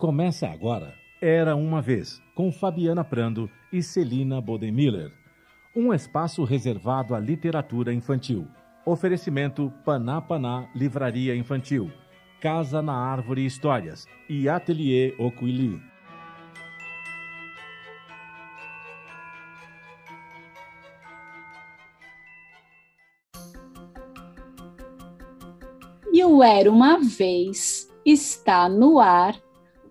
Começa agora Era Uma Vez, com Fabiana Prando e Celina Bodemiller. Um espaço reservado à literatura infantil. Oferecimento Paná Paná Livraria Infantil, Casa na Árvore Histórias e Ateliê Oquili. E o Era Uma Vez está no ar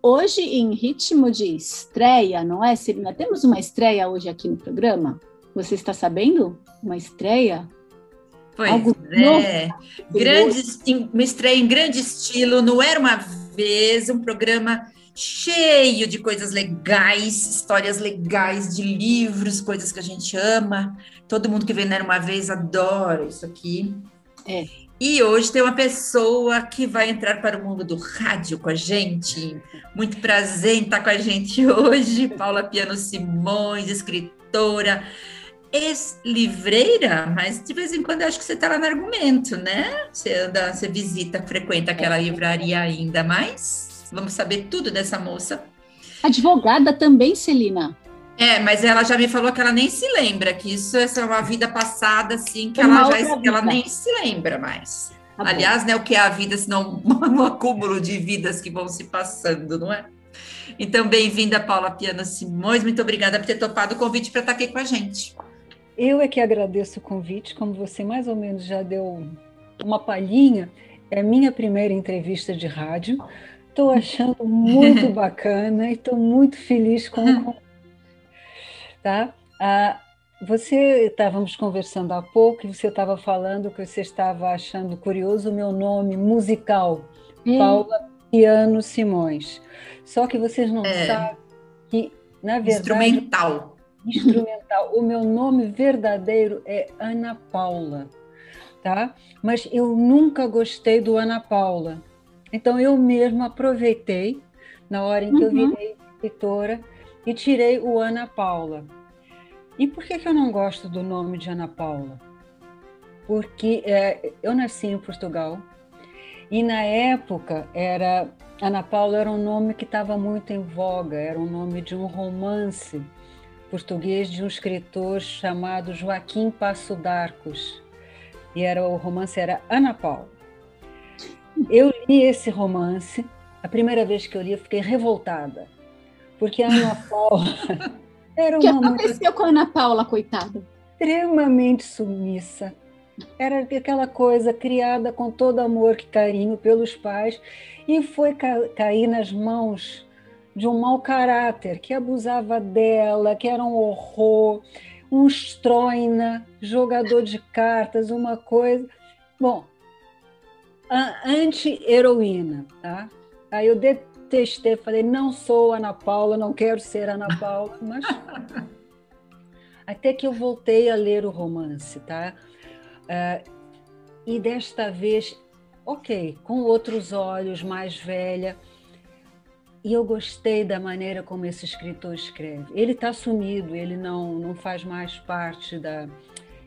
hoje em ritmo de estreia, não é, Celina? Temos uma estreia hoje aqui no programa? Você está sabendo? Uma estreia? Pois Algo é, grande, uma estreia em grande estilo, não era uma vez, um programa cheio de coisas legais, histórias legais de livros, coisas que a gente ama. Todo mundo que vem Era uma vez adora isso aqui. É. E hoje tem uma pessoa que vai entrar para o mundo do rádio com a gente. Muito prazer em estar com a gente hoje, Paula Piano Simões, escritora, ex-livreira, mas de vez em quando eu acho que você está lá no argumento, né? Você anda, você visita, frequenta aquela livraria ainda mais. Vamos saber tudo dessa moça. Advogada também, Celina. É, mas ela já me falou que ela nem se lembra, que isso essa é uma vida passada, assim, que ela já que ela nem se lembra mais. Tá Aliás, né, o que é a vida, senão um acúmulo de vidas que vão se passando, não é? Então, bem-vinda, Paula Piano Simões. Muito obrigada por ter topado o convite para estar aqui com a gente. Eu é que agradeço o convite, como você mais ou menos já deu uma palhinha, é a minha primeira entrevista de rádio. Estou achando muito bacana e estou muito feliz com o tá? Ah, você estávamos conversando há pouco e você estava falando que você estava achando curioso o meu nome musical, hum. Paula Piano Simões. Só que vocês não é. sabem que, na verdade. Instrumental. Instrumental. O meu nome verdadeiro é Ana Paula, tá? Mas eu nunca gostei do Ana Paula. Então eu mesma aproveitei na hora em que uhum. eu virei escritora e tirei o Ana Paula. E por que, que eu não gosto do nome de Ana Paula? Porque é, eu nasci em Portugal e na época era Ana Paula era um nome que estava muito em voga, era um nome de um romance português de um escritor chamado Joaquim Passo d'Arcos. E era o romance era Ana Paula. Eu li esse romance, a primeira vez que eu li, eu fiquei revoltada porque Ana Paula era uma. O que aconteceu com a Ana Paula, coitada? Extremamente submissa. Era aquela coisa criada com todo amor e carinho pelos pais e foi ca cair nas mãos de um mau caráter que abusava dela, que era um horror, um estroina, jogador de cartas, uma coisa. Bom, anti-heroína, tá? Aí eu testei, falei, não sou Ana Paula, não quero ser Ana Paula, mas até que eu voltei a ler o romance, tá? Uh, e desta vez, ok, com outros olhos, mais velha, e eu gostei da maneira como esse escritor escreve. Ele está sumido, ele não, não faz mais parte da.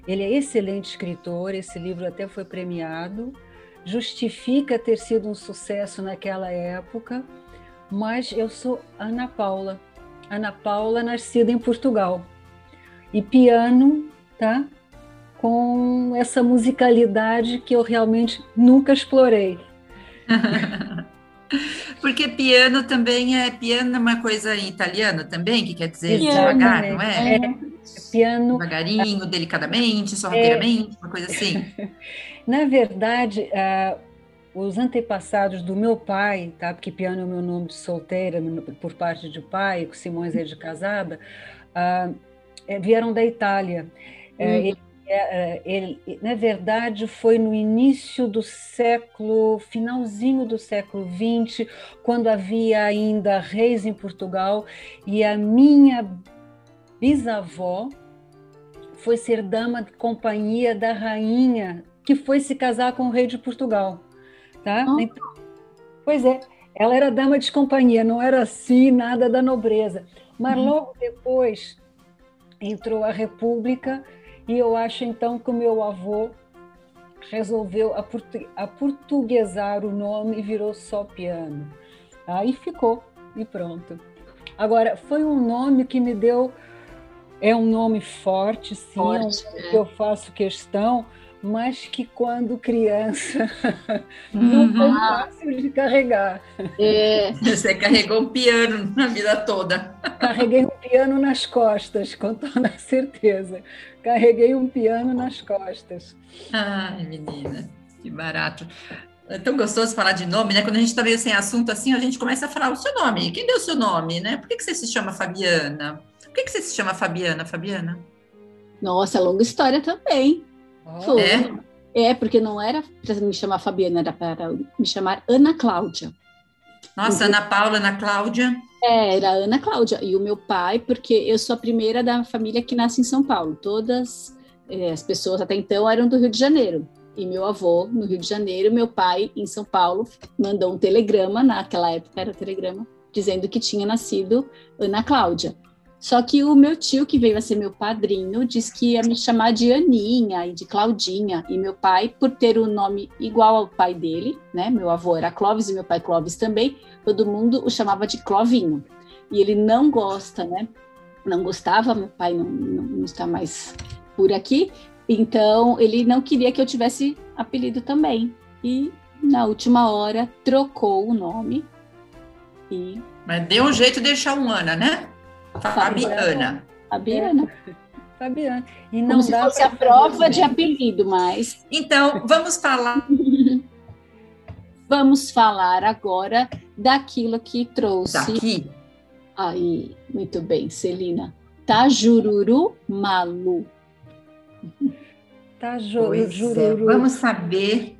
Ele é excelente escritor, esse livro até foi premiado, justifica ter sido um sucesso naquela época mas eu sou Ana Paula. Ana Paula, nascida em Portugal. E piano, tá? Com essa musicalidade que eu realmente nunca explorei. Porque piano também é piano é uma coisa em italiano também, que quer dizer piano, devagar, não é? é? piano. Devagarinho, delicadamente, sorrateiramente, é, uma coisa assim. Na verdade, uh, os antepassados do meu pai, tá? porque Piano é o meu nome de solteira, por parte de pai, com Simões é de casada, uh, vieram da Itália. Uhum. Ele, é, ele, na verdade, foi no início do século, finalzinho do século XX, quando havia ainda reis em Portugal, e a minha bisavó foi ser dama de companhia da rainha que foi se casar com o rei de Portugal. Tá? Então, pois é, ela era dama de companhia, não era assim nada da nobreza. Mas uhum. logo depois entrou a República e eu acho então que o meu avô resolveu aportuguesar o nome e virou só piano. Aí ficou e pronto. Agora, foi um nome que me deu. É um nome forte, sim, forte, é um é. que eu faço questão, mas que quando criança não foi uhum. fácil de carregar. É. Você carregou um piano na vida toda. Carreguei um piano nas costas, com toda certeza. Carreguei um piano nas costas. Ai, menina, que barato. É tão gostoso falar de nome, né? Quando a gente está meio sem assunto assim, a gente começa a falar o seu nome. Quem deu o seu nome, né? Por que, que você se chama Fabiana? Por que, que você se chama Fabiana, Fabiana? Nossa, longa história também. Oh. É? É, porque não era para me chamar Fabiana, era para me chamar Ana Cláudia. Nossa, Ana Paula, Ana Cláudia. É, era Ana Cláudia. E o meu pai, porque eu sou a primeira da família que nasce em São Paulo. Todas é, as pessoas até então eram do Rio de Janeiro e meu avô no Rio de Janeiro, meu pai em São Paulo mandou um telegrama, naquela época era telegrama, dizendo que tinha nascido Ana Cláudia. Só que o meu tio, que veio a ser meu padrinho, disse que ia me chamar de Aninha e de Claudinha. E meu pai, por ter o um nome igual ao pai dele, né? Meu avô era Clóvis e meu pai Clóvis também, todo mundo o chamava de Clovinho. E ele não gosta, né? Não gostava, meu pai não, não, não está mais por aqui, então, ele não queria que eu tivesse apelido também. E na última hora trocou o nome. E... Mas deu um jeito de deixar um Ana, né? Fabiana. Fabiana. Fabiana. E não Como se fosse a prova de apelido, mas. Então, vamos falar. vamos falar agora daquilo que trouxe. Daqui. Aí, muito bem, Celina. Tajururu Malu. Tá, ju é, jururu. É. Vamos saber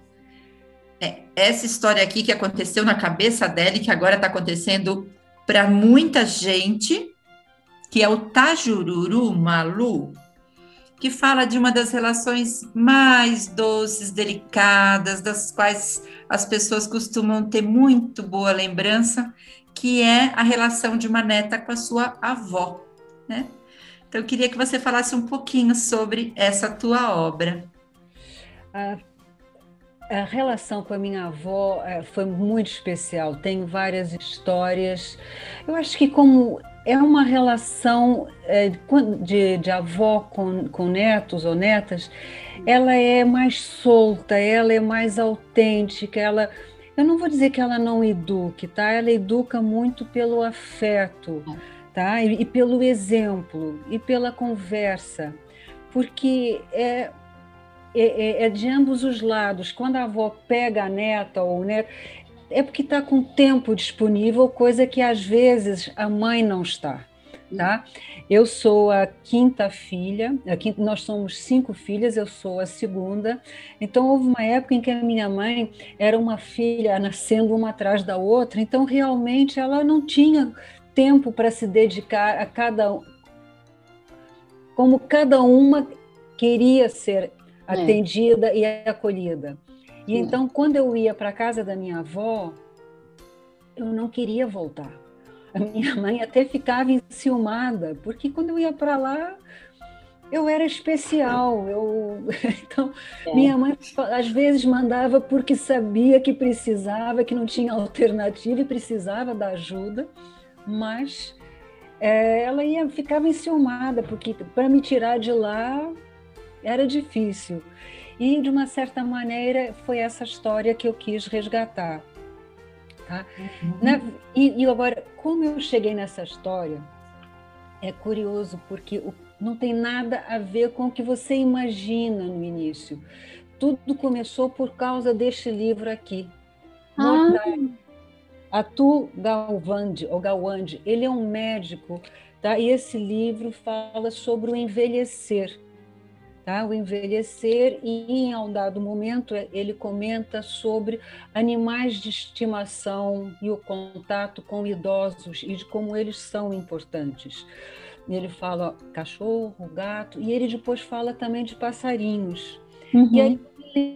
é, essa história aqui que aconteceu na cabeça dela e que agora está acontecendo para muita gente, que é o Tajururu Malu, que fala de uma das relações mais doces, delicadas, das quais as pessoas costumam ter muito boa lembrança, que é a relação de uma neta com a sua avó, né? Então, eu queria que você falasse um pouquinho sobre essa tua obra. A, a relação com a minha avó é, foi muito especial. Tenho várias histórias. Eu acho que como é uma relação é, de, de, avó com, com netos ou netas, ela é mais solta, ela é mais autêntica, ela eu não vou dizer que ela não eduque, tá? Ela educa muito pelo afeto tá? E, e, pelo exemplo e pela conversa, porque é, é, é, é, de ambos os lados. Quando a avó pega a neta ou o neto, é porque está com tempo disponível, coisa que às vezes a mãe não está. Tá? Eu sou a quinta filha, aqui nós somos cinco filhas, eu sou a segunda. Então houve uma época em que a minha mãe era uma filha nascendo uma atrás da outra, então realmente ela não tinha tempo para se dedicar a cada como cada uma queria ser é. atendida é. e acolhida. E então, quando eu ia para a casa da minha avó, eu não queria voltar. A minha mãe até ficava enciumada, porque quando eu ia para lá, eu era especial. Eu... Então, é. minha mãe às vezes mandava porque sabia que precisava, que não tinha alternativa e precisava da ajuda mas é, ela ia ficava enciumada, porque para me tirar de lá era difícil. E, de uma certa maneira, foi essa história que eu quis resgatar. Tá? Uhum. Na, e, e, agora, como eu cheguei nessa história, é curioso, porque não tem nada a ver com o que você imagina no início. Tudo começou por causa deste livro aqui. Ah. Atul Gawande, ou Gawande, ele é um médico, tá? E esse livro fala sobre o envelhecer, tá? O envelhecer e em um dado momento ele comenta sobre animais de estimação e o contato com idosos e de como eles são importantes. Ele fala cachorro, gato e ele depois fala também de passarinhos. Uhum. E aí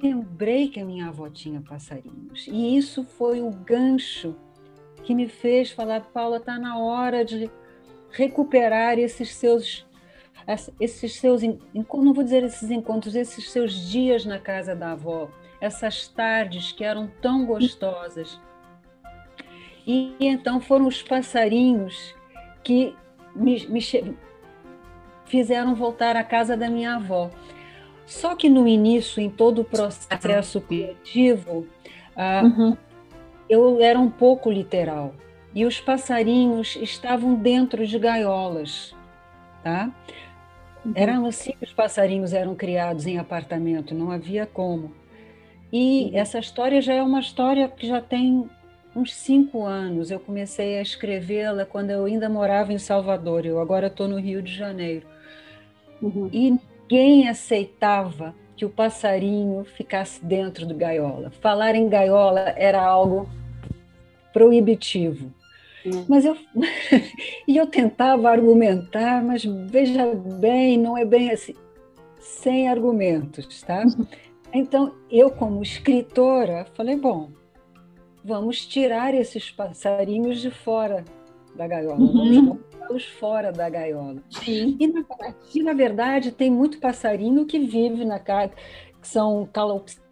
lembrei que a minha avó tinha passarinhos. E isso foi o gancho que me fez falar, Paula, está na hora de recuperar esses seus esses seus não vou dizer esses encontros, esses seus dias na casa da avó, essas tardes que eram tão gostosas. E então foram os passarinhos que me, me fizeram voltar à casa da minha avó. Só que no início, em todo o processo criativo, ah, uhum. eu era um pouco literal. E os passarinhos estavam dentro de gaiolas, tá? Uhum. Eram assim que os passarinhos eram criados em apartamento, não havia como. E uhum. essa história já é uma história que já tem uns cinco anos. Eu comecei a escrevê-la quando eu ainda morava em Salvador. Eu agora estou no Rio de Janeiro. Uhum. E ninguém aceitava que o passarinho ficasse dentro do gaiola. Falar em gaiola era algo proibitivo. Uhum. Mas eu e eu tentava argumentar, mas veja bem, não é bem assim, sem argumentos, tá? Então, eu como escritora, falei, bom, vamos tirar esses passarinhos de fora da gaiola, uhum. vamos colocá-los fora da gaiola. Sim. E na, e, na verdade, tem muito passarinho que vive na casa, que são calopsitas.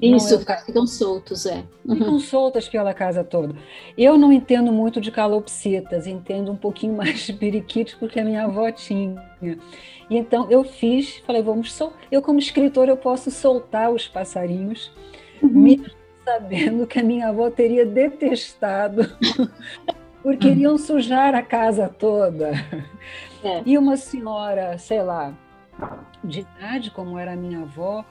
Isso, é... ficam soltos, é. Uhum. Ficam soltas pela casa toda. Eu não entendo muito de calopsitas, entendo um pouquinho mais de periquitos, porque a minha avó tinha. E então eu fiz, falei, vamos sol... eu como escritora eu posso soltar os passarinhos, uhum. mesmo sabendo que a minha avó teria detestado porque iriam sujar a casa toda. É. E uma senhora, sei lá, de idade, como era a minha avó,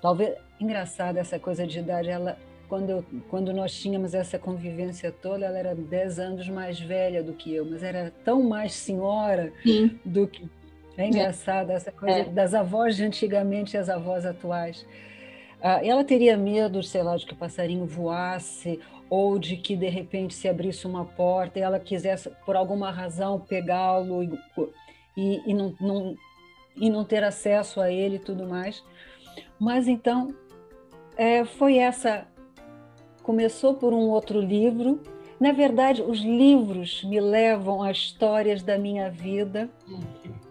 talvez engraçada essa coisa de idade, ela quando, eu, quando nós tínhamos essa convivência toda, ela era 10 anos mais velha do que eu, mas era tão mais senhora Sim. do que. É engraçada essa coisa é. das avós de antigamente e as avós atuais. Ah, ela teria medo, sei lá, de que o passarinho voasse ou de que de repente se abrisse uma porta e ela quisesse por alguma razão pegá-lo e, e, e, não, não, e não ter acesso a ele e tudo mais. Mas então é, foi essa. Começou por um outro livro. Na verdade, os livros me levam a histórias da minha vida.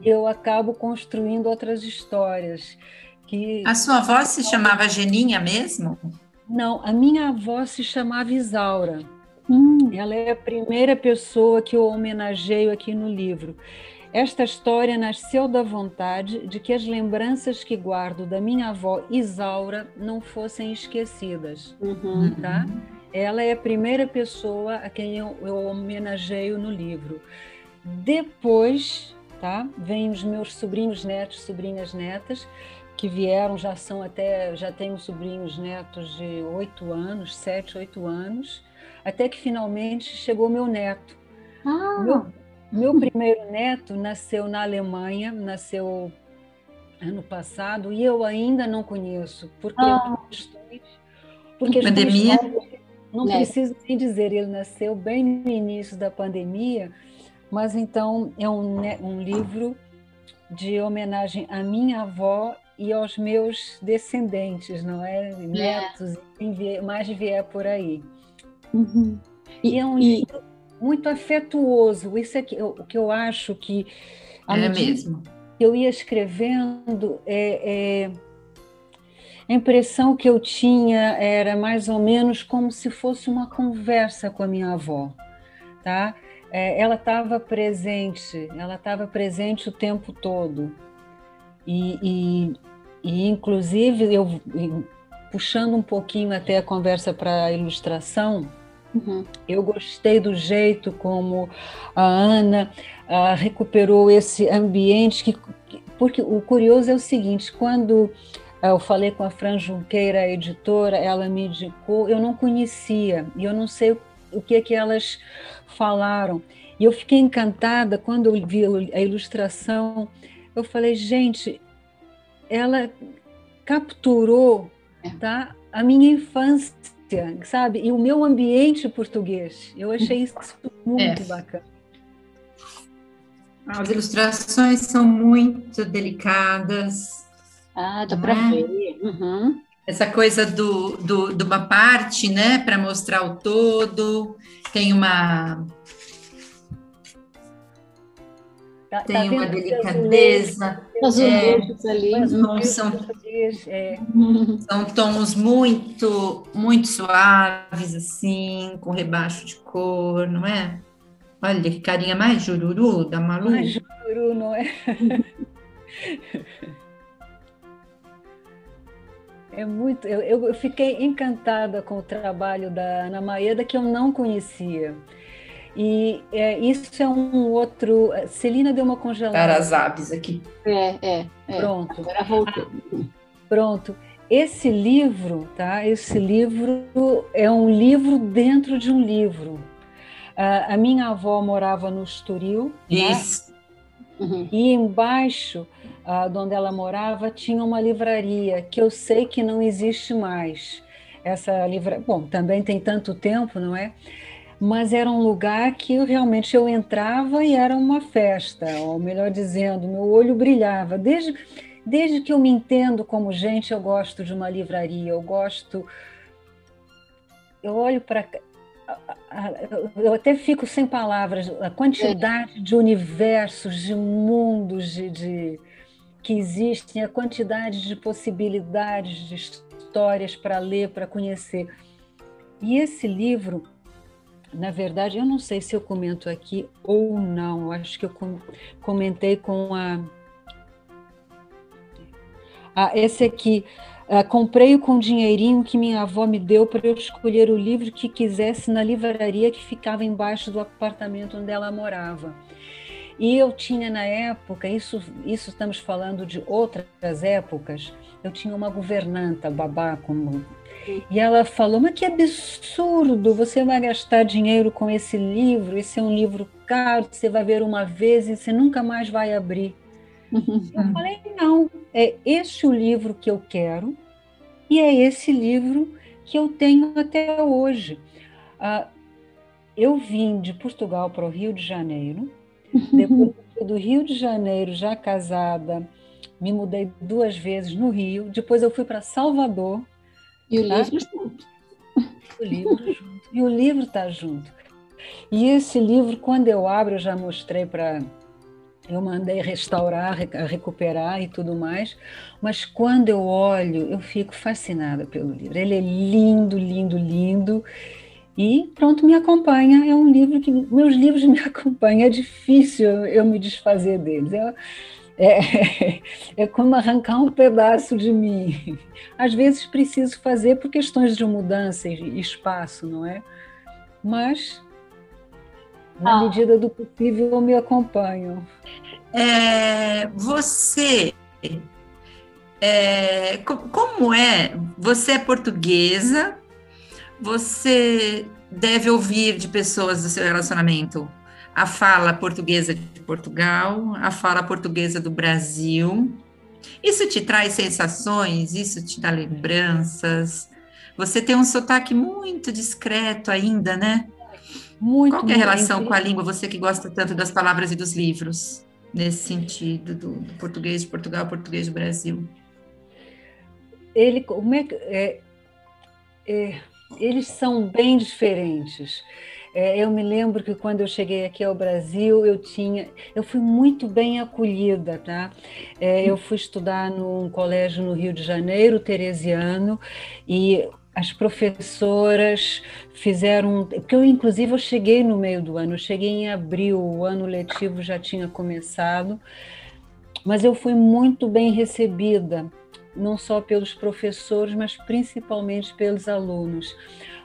Eu acabo construindo outras histórias. Que... A sua avó se chamava Geninha mesmo? Não, a minha avó se chamava Isaura. Hum. Ela é a primeira pessoa que eu homenageio aqui no livro. Esta história nasceu da vontade de que as lembranças que guardo da minha avó Isaura não fossem esquecidas, uhum. tá? Ela é a primeira pessoa a quem eu, eu homenageio no livro. Depois, tá? Vêm os meus sobrinhos netos, sobrinhas netas, que vieram já são até já tenho sobrinhos netos de oito anos, sete, oito anos, até que finalmente chegou meu neto. Ah. Meu, meu primeiro neto nasceu na Alemanha, nasceu ano passado e eu ainda não conheço porque ah. porque pandemia não né? preciso nem dizer ele nasceu bem no início da pandemia, mas então é um, um livro de homenagem à minha avó e aos meus descendentes, não é? Netos, é. e mais vier por aí. Uhum. E é um e... livro muito afetuoso. Isso é que eu, que eu acho que é mesmo. Eu ia escrevendo, é, é, a impressão que eu tinha era mais ou menos como se fosse uma conversa com a minha avó, tá? É, ela estava presente, ela estava presente o tempo todo. E, e, e, inclusive, eu puxando um pouquinho até a conversa para a ilustração, uhum. eu gostei do jeito como a Ana uh, recuperou esse ambiente, que, porque o curioso é o seguinte, quando uh, eu falei com a Fran Junqueira, a editora, ela me indicou, eu não conhecia, e eu não sei o que é que elas falaram. E eu fiquei encantada quando eu vi a ilustração. Eu falei, gente, ela capturou é. tá, a minha infância, sabe? E o meu ambiente português. Eu achei isso muito é. bacana. As ilustrações são muito delicadas. Ah, dá para né? ver. Uhum. Essa coisa do, do, de uma parte, né, para mostrar o todo. Tem uma Tá Tá, tem tá uma delicadeza. Azulejos é, ali. Não, são, é. são tons muito, muito suaves, assim, com rebaixo de cor, não é? Olha que carinha mais jururu da Malu. Mais jururu, não é? É muito. Eu, eu fiquei encantada com o trabalho da Ana Maeda, que eu não conhecia. E é, isso é um outro. Celina deu uma congelada. Para as aves aqui. É, é. é. Pronto. Agora voltou. Pronto. Esse livro, tá? Esse livro é um livro dentro de um livro. a minha avó morava no Estoril. Né? Isso. Né? Uhum. E embaixo, uh, onde ela morava, tinha uma livraria que eu sei que não existe mais. Essa livraria, bom, também tem tanto tempo, não é? Mas era um lugar que realmente eu entrava e era uma festa, ou melhor dizendo, meu olho brilhava. Desde, desde que eu me entendo como gente, eu gosto de uma livraria, eu gosto. Eu olho para. Eu até fico sem palavras, a quantidade de universos, de mundos de, de que existem, a quantidade de possibilidades, de histórias para ler, para conhecer. E esse livro na verdade, eu não sei se eu comento aqui ou não. Acho que eu comentei com a. Ah, esse aqui. Uh, comprei com o dinheirinho que minha avó me deu para eu escolher o livro que quisesse na livraria que ficava embaixo do apartamento onde ela morava. E eu tinha na época, isso, isso estamos falando de outras épocas, eu tinha uma governanta, babá, como e ela falou: Mas que absurdo! Você vai gastar dinheiro com esse livro? Esse é um livro caro, você vai ver uma vez e você nunca mais vai abrir. Eu falei: Não, é este o livro que eu quero e é esse livro que eu tenho até hoje. Ah, eu vim de Portugal para o Rio de Janeiro, depois do Rio de Janeiro, já casada, me mudei duas vezes no Rio, depois eu fui para Salvador e o tá? livro junto. O livro junto. E o livro está junto. E esse livro, quando eu abro, eu já mostrei para. Eu mandei restaurar, recuperar e tudo mais, mas quando eu olho, eu fico fascinada pelo livro. Ele é lindo, lindo, lindo. E pronto, me acompanha. É um livro que. Meus livros me acompanham. É difícil eu me desfazer deles. Eu, é, é como arrancar um pedaço de mim. Às vezes preciso fazer por questões de mudança e espaço, não é? Mas, na ah. medida do possível, eu me acompanho. É, você, é, como é? Você é portuguesa, você deve ouvir de pessoas do seu relacionamento a fala portuguesa de Portugal, a fala portuguesa do Brasil. Isso te traz sensações, isso te dá lembranças. Você tem um sotaque muito discreto ainda, né? Muito. Qual é a relação com a língua, você que gosta tanto das palavras e dos livros, nesse sentido, do, do português de Portugal, português do Brasil? Ele, como é, é, é, eles são bem diferentes. É, eu me lembro que quando eu cheguei aqui ao Brasil, eu tinha, eu fui muito bem acolhida, tá? É, eu fui estudar num colégio no Rio de Janeiro, teresiano, e as professoras fizeram, porque eu inclusive eu cheguei no meio do ano, eu cheguei em abril, o ano letivo já tinha começado, mas eu fui muito bem recebida, não só pelos professores, mas principalmente pelos alunos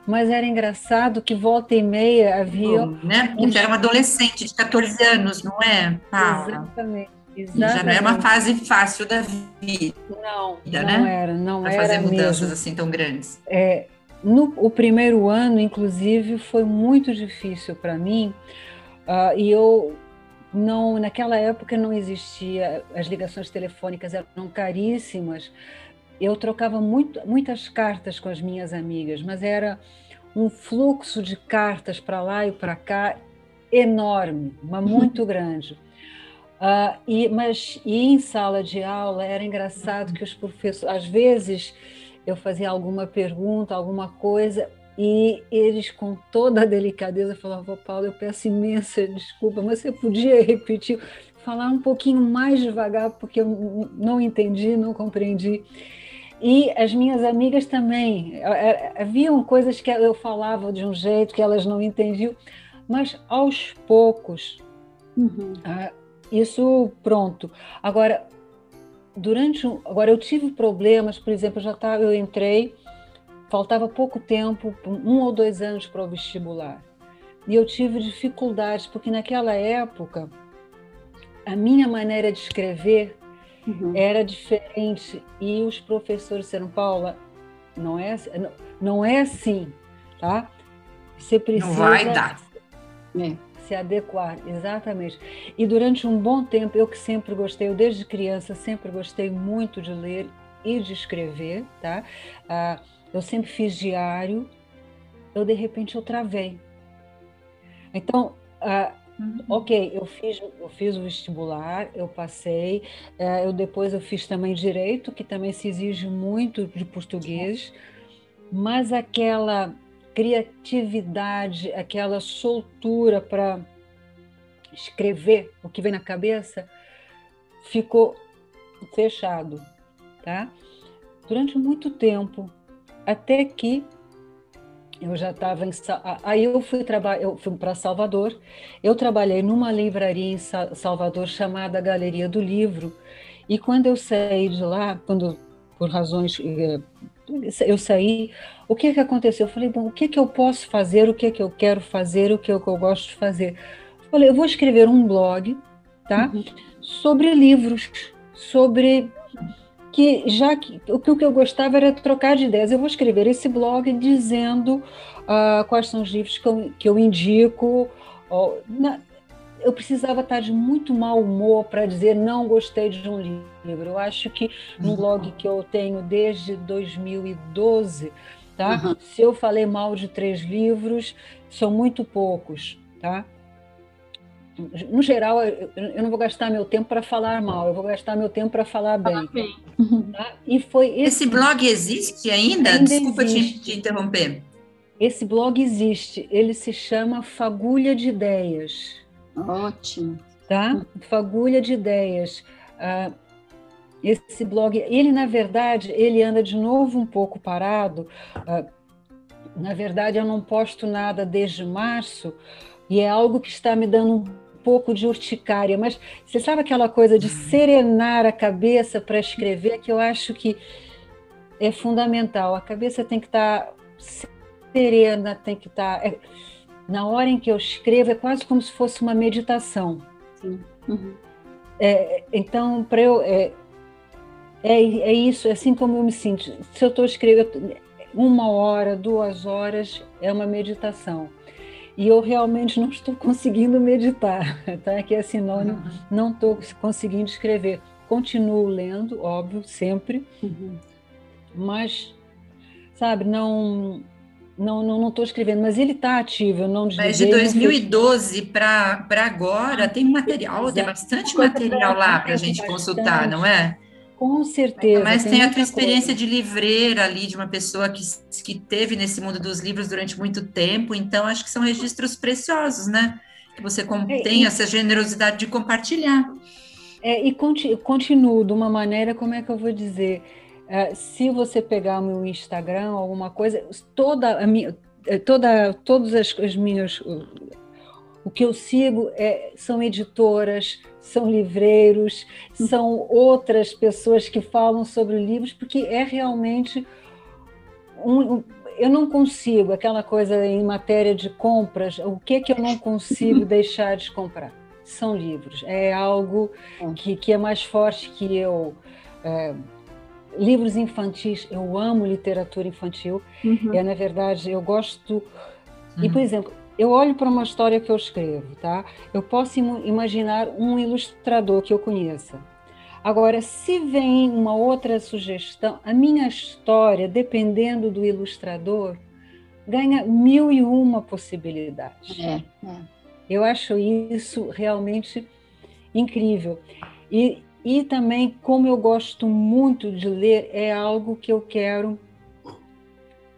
mas era engraçado que volta e meia havia. Bom, né? Porque era uma adolescente de 14 anos, não é? Exatamente. Exatamente. Já não é uma fase fácil da vida. Não, né? não era, não pra era fazer mudanças mesmo. assim tão grandes. É, no o primeiro ano, inclusive, foi muito difícil para mim. Uh, e eu não, naquela época não existia, as ligações telefônicas eram caríssimas eu trocava muito, muitas cartas com as minhas amigas, mas era um fluxo de cartas para lá e para cá enorme, mas muito grande. Uh, e, mas e em sala de aula era engraçado que os professores, às vezes, eu fazia alguma pergunta, alguma coisa, e eles, com toda a delicadeza, falavam: Paulo, eu peço imensa desculpa, mas você podia repetir? falar um pouquinho mais devagar, porque eu não entendi, não compreendi. E as minhas amigas também. Haviam coisas que eu falava de um jeito que elas não entendiam, mas aos poucos. Uhum. Ah, isso pronto. Agora, durante um, agora eu tive problemas, por exemplo, eu já tava, eu entrei, faltava pouco tempo, um ou dois anos para o vestibular. E eu tive dificuldades, porque naquela época a minha maneira de escrever uhum. era diferente. E os professores disseram, Paula, não é, não, não é assim, tá? Você precisa não vai dar. É, se adequar, exatamente. E durante um bom tempo, eu que sempre gostei, eu desde criança sempre gostei muito de ler e de escrever, tá? Ah, eu sempre fiz diário, eu de repente eu travei. Então, ah, Uhum. Ok, eu fiz, eu fiz o vestibular, eu passei, é, eu depois eu fiz também direito, que também se exige muito de português, mas aquela criatividade, aquela soltura para escrever o que vem na cabeça ficou fechado, tá? Durante muito tempo, até que eu já estava em. Aí eu fui, eu fui para Salvador. Eu trabalhei numa livraria em Salvador chamada Galeria do Livro. E quando eu saí de lá, quando por razões eh, eu saí, o que que aconteceu? Eu falei, bom, o que que eu posso fazer? O que que eu quero fazer? O que, que eu gosto de fazer? Eu falei, eu vou escrever um blog, tá? Uhum. Sobre livros, sobre que já que o que eu gostava era trocar de ideias. Eu vou escrever esse blog dizendo uh, quais são os livros que eu, que eu indico. Ou, na, eu precisava estar de muito mau humor para dizer não gostei de um livro. Eu acho que no uhum. blog que eu tenho desde 2012, tá? Uhum. Se eu falei mal de três livros, são muito poucos, tá? No geral, eu não vou gastar meu tempo para falar mal, eu vou gastar meu tempo para falar bem. bem. Tá? E foi esse... esse... blog existe ainda? ainda Desculpa existe. Te, te, interromper. Esse blog existe. Ele se chama Fagulha de Ideias. Ótimo. Tá? Fagulha de Ideias. Uh, esse blog, ele na verdade, ele anda de novo um pouco parado. Uh, na verdade, eu não posto nada desde março e é algo que está me dando um pouco de urticária, mas você sabe aquela coisa de serenar a cabeça para escrever, que eu acho que é fundamental. A cabeça tem que estar tá serena, tem que estar. Tá, é, na hora em que eu escrevo, é quase como se fosse uma meditação. Uhum. É, então, para eu. É, é, é, isso, é assim como eu me sinto. Se eu estou escrevendo uma hora, duas horas, é uma meditação e eu realmente não estou conseguindo meditar, tá? Que é sinônimo, uhum. não estou conseguindo escrever. Continuo lendo, óbvio, sempre, uhum. mas, sabe, não não não estou escrevendo, mas ele está ativo, eu não desliguei. Mas de 2012 para agora tem material, Exato. tem bastante material lá para a gente consultar, não é? Com certeza. Mas tem, tem a tua experiência de livreira ali, de uma pessoa que, que teve nesse mundo dos livros durante muito tempo, então acho que são registros preciosos, né? Que você é, tem essa generosidade de compartilhar. É, e continuo de uma maneira, como é que eu vou dizer? É, se você pegar o meu Instagram, alguma coisa, toda a minha, é, toda, todas as, as minhas o que eu sigo é, são editoras, são livreiros, são outras pessoas que falam sobre livros, porque é realmente um, um, eu não consigo aquela coisa em matéria de compras, o que que eu não consigo deixar de comprar? São livros, é algo é. que, que é mais forte que eu. É, livros infantis, eu amo literatura infantil, uhum. é na verdade, eu gosto. Uhum. E, por uhum. exemplo, eu olho para uma história que eu escrevo, tá? Eu posso imaginar um ilustrador que eu conheça. Agora, se vem uma outra sugestão, a minha história, dependendo do ilustrador, ganha mil e uma possibilidades. É, é. Eu acho isso realmente incrível. E, e também, como eu gosto muito de ler, é algo que eu quero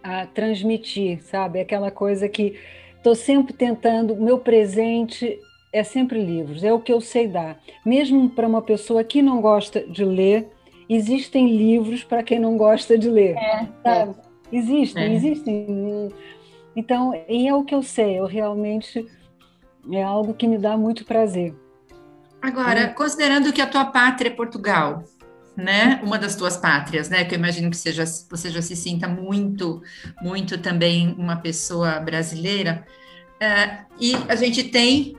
a, ah, transmitir, sabe? Aquela coisa que Estou sempre tentando, meu presente é sempre livros, é o que eu sei dar. Mesmo para uma pessoa que não gosta de ler, existem livros para quem não gosta de ler. É, é. Existem, é. existem. Então, e é o que eu sei, eu realmente é algo que me dá muito prazer. Agora, é. considerando que a tua pátria é Portugal, né? Uma das tuas pátrias, né? Que eu imagino que seja, você já se sinta muito, muito também uma pessoa brasileira. É, e a gente tem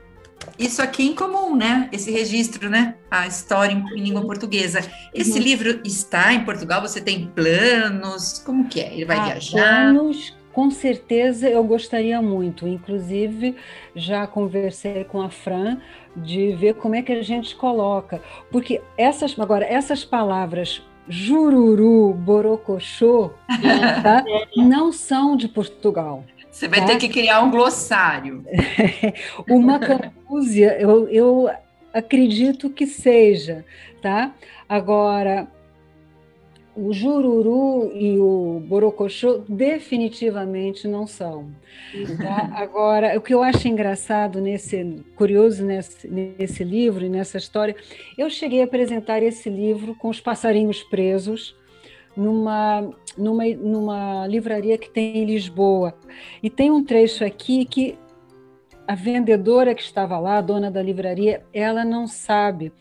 isso aqui em comum, né? Esse registro, né? A história em, em língua portuguesa. Esse uhum. livro está em Portugal? Você tem planos? Como que é? Ele vai ah, viajar? Planos, com certeza eu gostaria muito. Inclusive, já conversei com a Fran de ver como é que a gente coloca. Porque essas, agora, essas palavras jururu, borocochô, tá? não são de Portugal. Você vai tá? ter que criar um glossário. Uma confúzia, eu, eu acredito que seja, tá? Agora, o jururu e o borocochô definitivamente não são. Tá? Agora, o que eu acho engraçado nesse, curioso nesse, nesse livro e nessa história, eu cheguei a apresentar esse livro com os passarinhos presos numa, numa, numa livraria que tem em Lisboa. E tem um trecho aqui que a vendedora que estava lá, a dona da livraria, ela não sabe,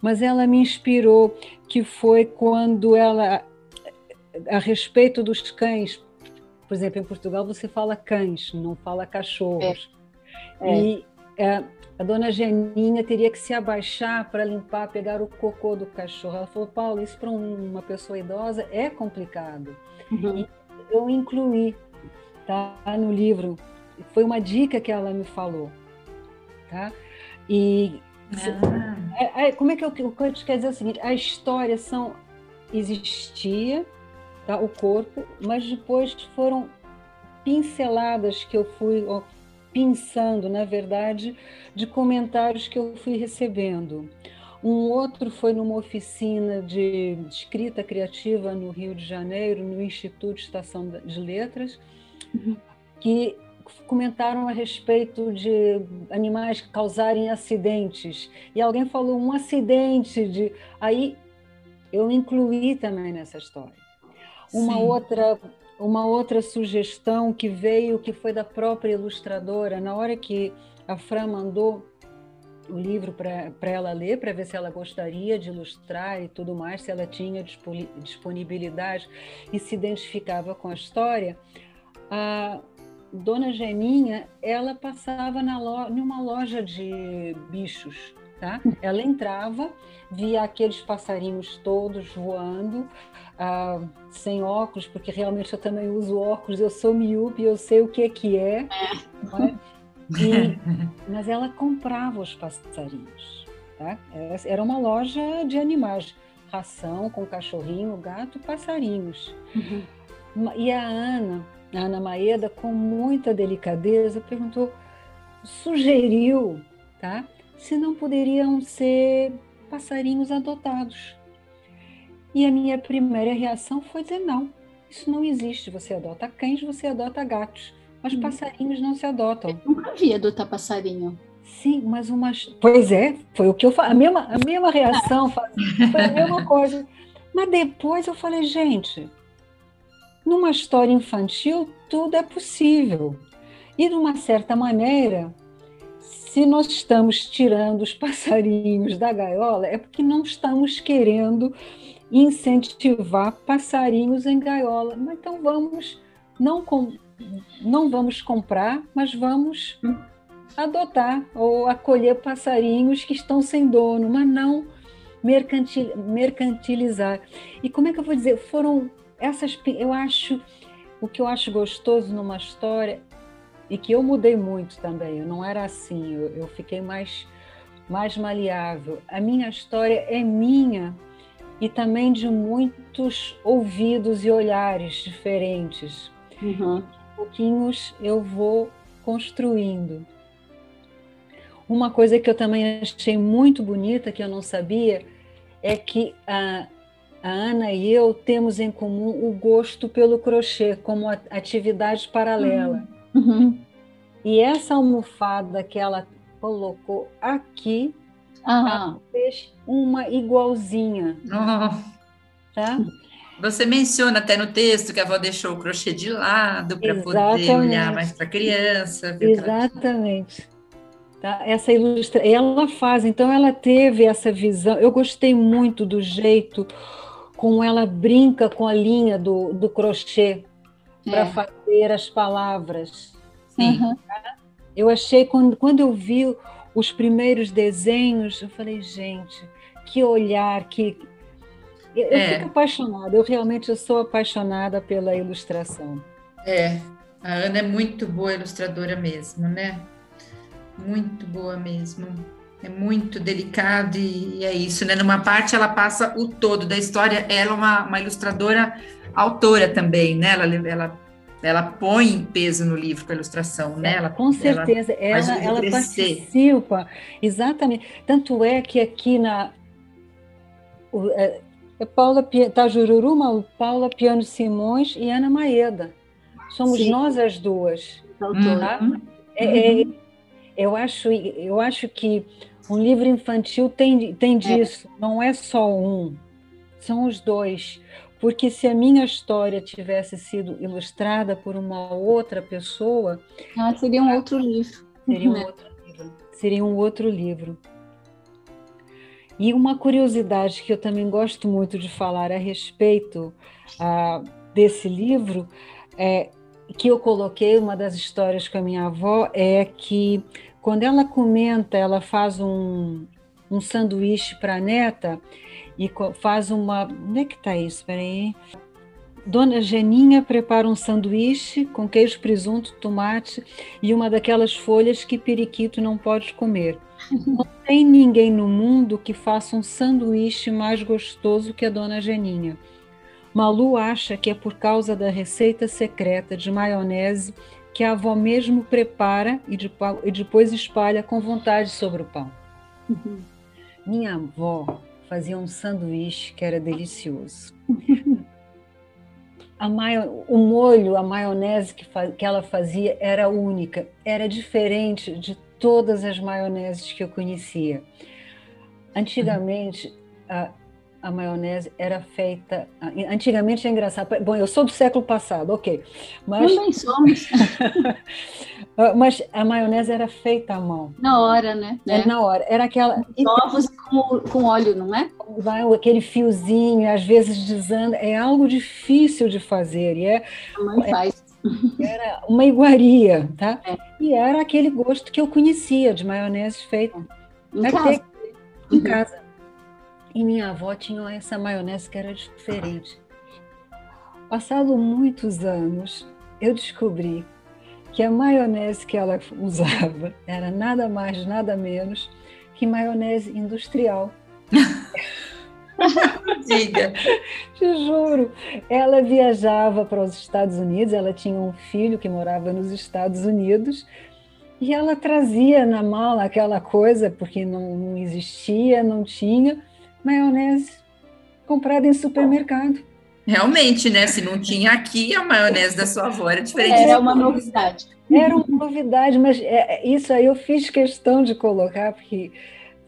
mas ela me inspirou, que foi quando ela, a respeito dos cães, por exemplo, em Portugal você fala cães, não fala cachorros. É. É. E é, a dona Geninha teria que se abaixar para limpar, pegar o cocô do cachorro. Ela falou, Paulo, isso para uma pessoa idosa é complicado. Uhum. E eu incluí, tá, no livro. Foi uma dica que ela me falou, tá? E. É, é, como é que eu, o eu quer dizer o seguinte: a história são existia, tá, o corpo, mas depois foram pinceladas que eu fui pensando, na verdade, de comentários que eu fui recebendo. Um outro foi numa oficina de escrita criativa no Rio de Janeiro, no Instituto Estação de Letras, uhum. que comentaram a respeito de animais causarem acidentes. E alguém falou um acidente de. Aí eu incluí também nessa história. Uma Sim. outra uma outra sugestão que veio, que foi da própria ilustradora, na hora que a Fran mandou o livro para ela ler, para ver se ela gostaria de ilustrar e tudo mais, se ela tinha disponibilidade e se identificava com a história, a Dona Geninha, ela passava na lo, numa loja de bichos, tá? Ela entrava, via aqueles passarinhos todos voando, ah, sem óculos, porque realmente eu também uso óculos, eu sou miúpe, eu sei o que é que é. é? E, mas ela comprava os passarinhos. Tá? Era uma loja de animais, ração com cachorrinho, gato, passarinhos. Uhum. E a Ana, a Ana Maeda, com muita delicadeza, perguntou, sugeriu, tá? Se não poderiam ser passarinhos adotados. E a minha primeira reação foi dizer: não, isso não existe. Você adota cães, você adota gatos, mas hum. passarinhos não se adotam. Eu nunca vi adotar passarinho. Sim, mas uma. Pois é, foi o que eu falei. A mesma, a mesma reação foi a mesma coisa. Mas depois eu falei, gente, numa história infantil tudo é possível. E de uma certa maneira, se nós estamos tirando os passarinhos da gaiola, é porque não estamos querendo incentivar passarinhos em gaiola. Mas então vamos não com, não vamos comprar, mas vamos adotar ou acolher passarinhos que estão sem dono, mas não mercantil, mercantilizar. E como é que eu vou dizer? Foram essas, eu acho, o que eu acho gostoso numa história e que eu mudei muito também. Eu não era assim, eu, eu fiquei mais mais maleável. A minha história é minha e também de muitos ouvidos e olhares diferentes. Uhum. pouquinhos eu vou construindo. Uma coisa que eu também achei muito bonita, que eu não sabia, é que a, a Ana e eu temos em comum o gosto pelo crochê como atividade paralela. Uhum. uhum. E essa almofada que ela colocou aqui, Aham. fez uma igualzinha, Oh, tá? Você menciona até no texto que a avó deixou o crochê de lado para poder olhar mais para a criança. ela- Exatamente. Tá? Essa ilustra... Ela faz, então ela teve essa visão. Eu gostei muito do jeito como ela brinca com a linha do, do crochê para É. fazer as palavras. Sim. Aham. Eu achei, quando, quando eu vi os primeiros desenhos, eu falei, gente, que olhar, que. Eu, eu É. fico apaixonada, eu realmente eu sou apaixonada pela ilustração. É, a Ana é muito boa ilustradora mesmo, né? Muito boa mesmo. É muito delicado e, e é isso, né? Numa parte ela passa o todo da história. Ela é uma, uma ilustradora autora também, né? Ela, ela, ela põe peso no livro com a ilustração, né? Ela, Com certeza, ela, ela, crescer. participa, exatamente. Tanto é que aqui na. o- é, é Paula Tajururu, Malu, Paula Piano Simões e Ana Maeda. Somos Sim. nós as duas. Autora. Uhum. É- é- eu, acho, eu acho que um livro infantil tem, tem disso, não é só um, são os dois. Porque se a minha história tivesse sido ilustrada por uma outra pessoa, Ah, seria um outro livro. seria um Né? outro livro. Seria um outro livro. E uma curiosidade que eu também gosto muito de falar a respeito ah, desse livro, é, que eu coloquei, uma das histórias com a minha avó, é que quando ela comenta, ela faz um, um sanduíche para a neta e faz uma. Onde é que está isso? Peraí. Dona Geninha prepara um sanduíche com queijo, presunto, tomate e uma daquelas folhas que periquito não pode comer. Não tem ninguém no mundo que faça um sanduíche mais gostoso que a Dona Geninha. Malu acha que é por causa da receita secreta de maionese que a avó mesmo prepara e, depo- e depois espalha com vontade sobre o pão. Uhum. Minha avó fazia um sanduíche que era delicioso. A maio- o molho, a maionese que, fa- que ela fazia era única, era diferente de todas as maioneses que eu conhecia. Antigamente, a, a maionese era feita. Antigamente é engraçado. Bom, eu sou do século passado, ok. Mas, Também somos. mas a maionese era feita à mão. Na hora, né? Era na hora. Era aquela. Ovos com, com óleo, não é? vai aquele fiozinho, às vezes desanda, é algo difícil de fazer, e é, A mãe faz. era uma iguaria, tá? É. E era aquele gosto que eu conhecia de maionese feita Em até casa. em Uhum. casa. E minha avó tinha essa maionese que era diferente. Passado muitos anos, eu descobri que a maionese que ela usava era nada mais, nada menos que maionese industrial. Diga. Te juro. Ela viajava para os Estados Unidos, ela tinha um filho que morava nos Estados Unidos, e ela trazia na mala aquela coisa, porque não, não existia, não tinha, maionese comprada em supermercado. Realmente, né? Se não tinha aqui, a maionese da sua avó era diferente. Era uma novidade. Era uma novidade, mas é, isso aí eu fiz questão de colocar, porque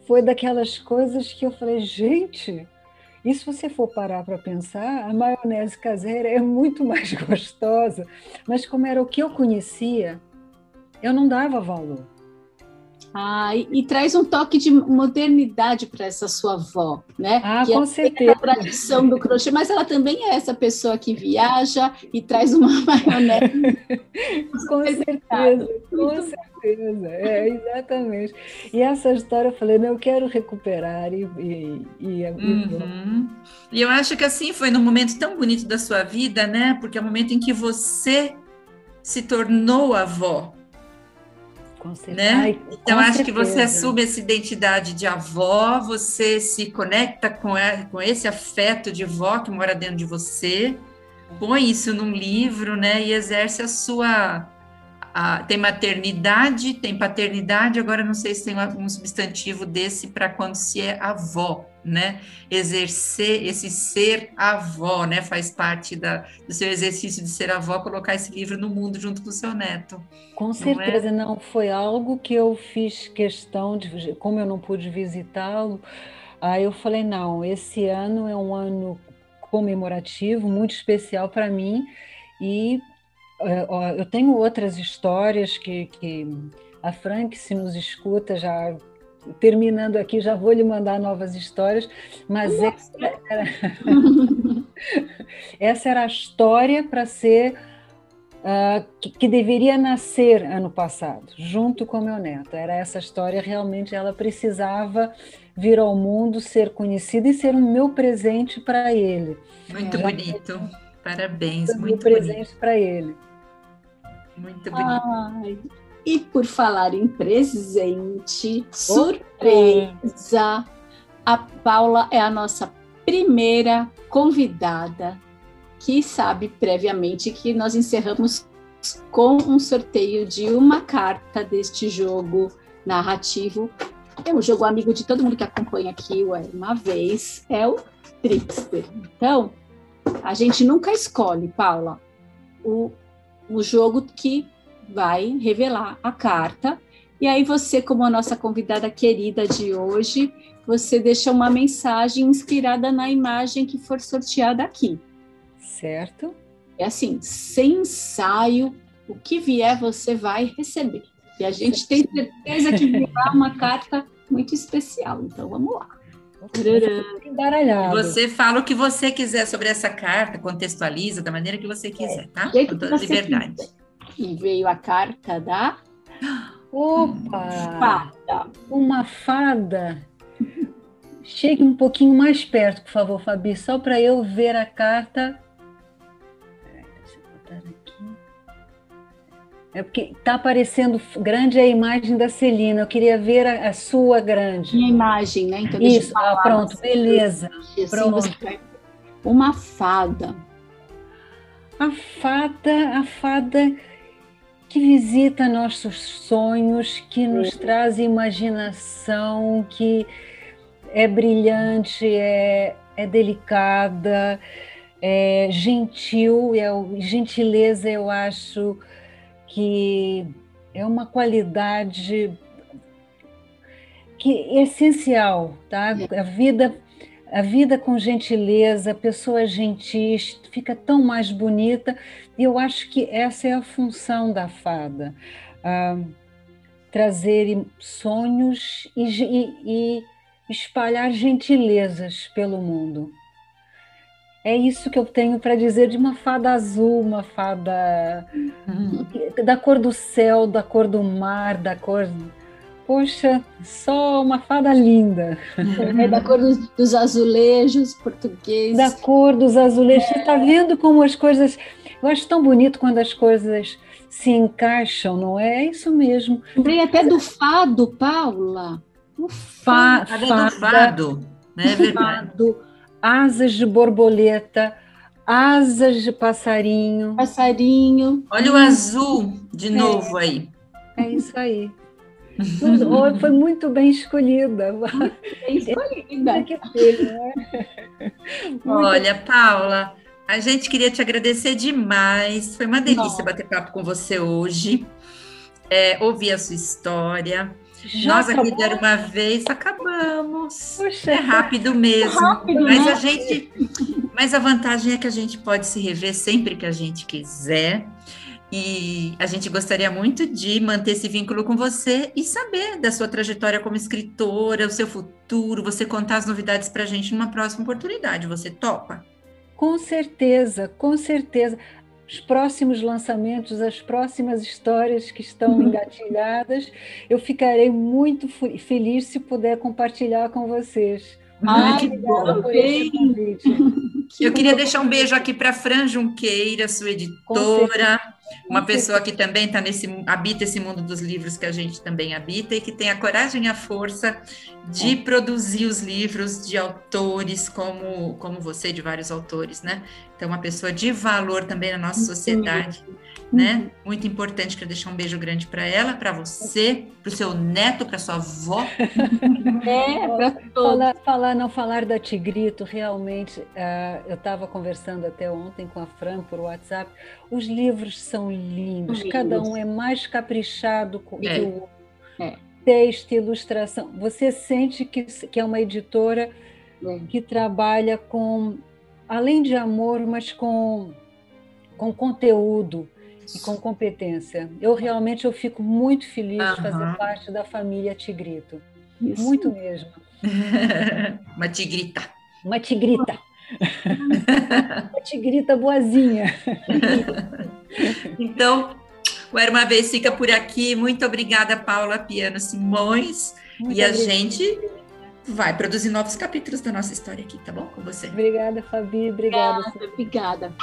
foi daquelas coisas que eu falei, gente, e se você for parar para pensar, a maionese caseira é muito mais gostosa, mas como era o que eu conhecia, eu não dava valor. Ah, e, e traz um toque de modernidade para essa sua avó, né? Ah, que com é certeza. a tradição do crochê, mas ela também é essa pessoa que viaja e traz uma maionese. Com certeza, com certeza, é, exatamente. E essa história eu falei, não, eu quero recuperar e, e, e, e Uhum. E eu acho que assim foi num momento tão bonito da sua vida, né? Porque é o momento em que você se tornou avó, com certeza. né? Então com acho que você certeza. assume essa identidade de avó, você se conecta com, com esse afeto de vó que mora dentro de você, põe isso num livro, né? E exerce a sua a, tem maternidade, tem paternidade, agora não sei se tem um substantivo desse para quando se é avó, né? Exercer esse ser avó, né? Faz parte da, do seu exercício de ser avó, colocar esse livro no mundo junto com o seu neto. Com não certeza, é? não. Foi algo que eu fiz questão de, como eu não pude visitá-lo, aí eu falei, não, esse ano é um ano comemorativo, muito especial para mim, e é, eu tenho outras histórias que, que a Frank, se nos escuta, já terminando aqui, já vou lhe mandar novas histórias, mas essa era, essa era a história para ser uh, que, que, deveria nascer ano passado, junto com meu neto. Era essa história realmente ela precisava vir ao mundo, ser conhecida e ser um meu presente para ele. Muito já bonito. Parabéns, muito presente para ele. Muito bonito. Ai, e por falar em presente, surpresa, a Paula é a nossa primeira convidada que sabe previamente que nós encerramos com um sorteio de uma carta deste jogo narrativo. É um jogo amigo de todo mundo que acompanha aqui o Uma Vez, é o Trickster. Então, a gente nunca escolhe, Paula, o o jogo que vai revelar a carta. E aí você, como a nossa convidada querida de hoje, você deixa uma mensagem inspirada na imagem que for sorteada aqui. Certo. É assim, sem ensaio, o que vier você vai receber. E a gente tem certeza que virá uma carta muito especial. Então vamos lá. Você fala o que você quiser sobre essa carta, contextualiza da maneira que você quiser, tá? Com toda liberdade. E veio a carta da. Opa! Fada. Uma fada. Chegue um pouquinho mais perto, por favor, Fabi, só para eu ver a carta É porque está aparecendo grande a imagem da Celina. Eu queria ver a, a sua grande. Minha imagem, né? Então, Isso, ah, pronto, beleza. Assim, pronto. Uma fada. A fada, a fada que visita nossos sonhos, que nos traz imaginação, que é brilhante, é, é delicada, é gentil, é, gentileza eu acho que é uma qualidade que é essencial, tá? É. A vida a vida com gentileza, pessoas gentis, fica tão mais bonita. E eu acho que essa é a função da fada. Ah, trazer sonhos e, e, e espalhar gentilezas pelo mundo. É isso que eu tenho para dizer de uma fada azul, uma fada uhum. da cor do céu, da cor do mar, da cor. Poxa, só uma fada linda. É da cor dos, dos azulejos portugueses. Da cor dos azulejos. É. Você está vendo como as coisas. Eu acho tão bonito quando as coisas se encaixam, não é? É isso mesmo. Lembrei até do fado, Paula. O fado. Fada, do fado, né? É verdade. Fado asas de borboleta, asas de passarinho. Passarinho. Olha o azul de é. novo aí. É isso aí. Foi muito bem escolhida. Bem escolhida. Né? Olha, Paula, a gente queria te agradecer demais. Foi uma delícia Nossa. bater papo com você hoje. É, ouvir a sua história. Já Nós acabou? aqui deram uma vez, acabamos. Puxa, é rápido mesmo. Rápido, mas né? a gente, mas a vantagem é que a gente pode se rever sempre que a gente quiser. E a gente gostaria muito de manter esse vínculo com você e saber da sua trajetória como escritora, o seu futuro, você contar as novidades para a gente numa próxima oportunidade. Você topa? Com certeza, com certeza os próximos lançamentos, as próximas histórias que estão engatilhadas. Eu ficarei muito feliz se puder compartilhar com vocês. Ah, que bom. Eu queria deixar um beijo aqui para Fran Junqueira, sua editora. uma pessoa que também tá nesse, habita esse mundo dos livros que a gente também habita e que tem a coragem e a força de é. produzir os livros de autores como, como você, de vários autores, né? Então, uma pessoa de valor também na nossa sociedade né? Uhum. Muito importante. Quero deixar um beijo grande para ela, para você, para o seu neto, para sua avó. É, para falar, falar, não falar da Tigrito, realmente, uh, eu estava conversando até ontem com a Fran por WhatsApp. Os livros são lindos, lindos. cada um é mais caprichado é. que o outro. É. Texto, ilustração. Você sente que, que é uma editora é. que trabalha com, além de amor, mas com, com conteúdo e com competência. Eu realmente eu fico muito feliz uhum. de fazer parte da família Tigrito. Isso. Muito mesmo. Uma tigrita. Uma tigrita. Uma tigrita boazinha. então, o Era Uma Vez fica por aqui. Muito obrigada, Paula Piano Simões. Muito e obrigada. a gente vai produzir novos capítulos da nossa história aqui, tá bom? Com você. Obrigada, Fabi. Obrigada. Obrigada.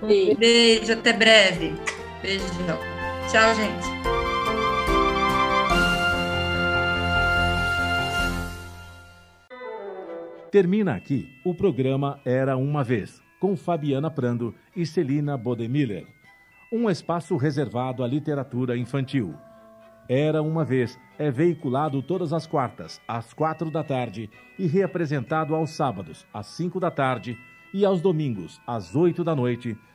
Beijo. Beijo, até breve. Beijão. Tchau, gente. Termina aqui o programa Era Uma Vez, com Fabiana Prando e Celina Bodemiller. Um espaço reservado à literatura infantil. Era Uma Vez é veiculado todas as quartas, às quatro da tarde, e reapresentado aos sábados, às cinco da tarde, e aos domingos, às oito da noite,